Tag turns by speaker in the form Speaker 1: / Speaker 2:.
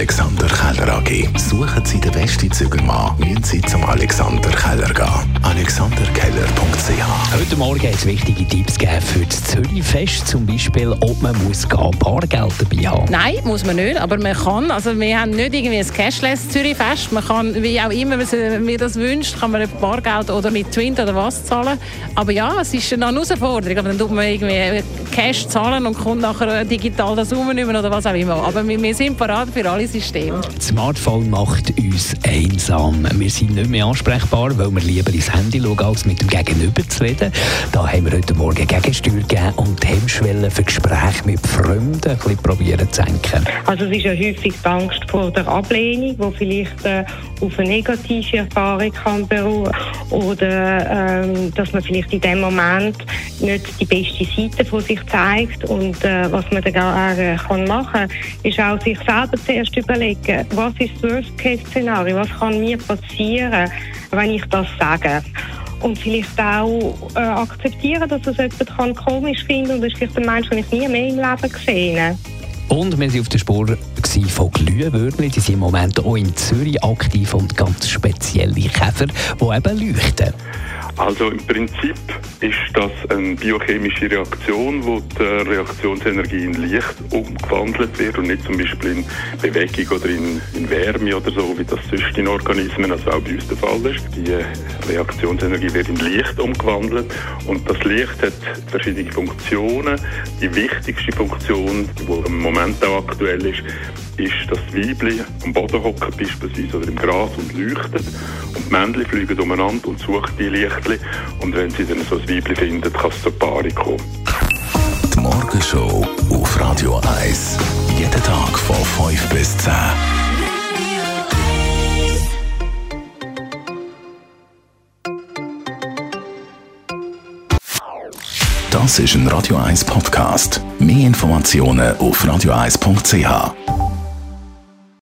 Speaker 1: Alexander Keller AG. Suchen Sie den besten Zügelmann, müssen Sie zum Alexander Keller gehen. AlexanderKeller.ch
Speaker 2: Heute Morgen hat es wichtige Tipps gegeben für das Zürichfest. Zum Beispiel, ob man muss gehen, Bargeld dabei haben
Speaker 3: Nein, muss man nicht, aber man kann. Also wir haben nicht irgendwie ein Cashless Zürichfest. Man kann, wie auch immer man mir das wünscht, kann man mit Bargeld oder mit Twint oder was zahlen. Aber ja, es ist eine Herausforderung. Aber dann tut man irgendwie Cash zahlen und kommt nachher digital das umnehmen oder was auch immer. Aber wir, wir sind parat für alle Systeme.
Speaker 2: Das Smartphone macht uns einsam. Wir sind nicht mehr ansprechbar, weil wir lieber ins Handy schauen, als mit dem Gegenüber zu reden. Da haben wir heute Morgen Gegensteuer gegeben und die Hemmschwelle für Gespräche mit Freunden ein bisschen probieren zu senken.
Speaker 4: Also es ist ja häufig die Angst vor der Ablehnung, die vielleicht äh, auf eine negative Erfahrung kann beruhen oder ähm, dass man vielleicht in dem Moment nicht die beste Seite von sich zeigt und äh, was man dann äh, kann machen ist auch sich selber zuerst überlegen, was ist das Worst-Case-Szenario, was kann mir passieren, wenn ich das sage und vielleicht auch äh, akzeptieren, dass das jemand kann komisch finden und das ist vielleicht ein Mensch, den ich nie mehr im Leben gesehen.
Speaker 2: Und wir waren auf der Spur von Glühwürmli. Die sind im Moment auch in Zürich aktiv und ganz spezielle Käfer, die eben leuchten.
Speaker 5: Also im Prinzip ist das eine biochemische Reaktion, wo die Reaktionsenergie in Licht umgewandelt wird und nicht zum Beispiel in Bewegung oder in, in Wärme oder so, wie das sonst in Organismen, also auch bei uns der Fall ist. Die Reaktionsenergie wird in Licht umgewandelt und das Licht hat verschiedene Funktionen. Die wichtigste Funktion, die im Moment auch aktuell ist, ist, dass die Weibchen am Boden hocken beispielsweise oder im Gras und leuchten und die Männchen fliegen umeinander und suchen die Lichtchen und wenn sie dann so ein Weibchen finden, kann es zur Paarung kommen.
Speaker 1: Die Morgenshow auf Radio 1. Jeden Tag von 5 bis 10. Das ist ein Radio 1 Podcast. Mehr Informationen auf radio1.ch.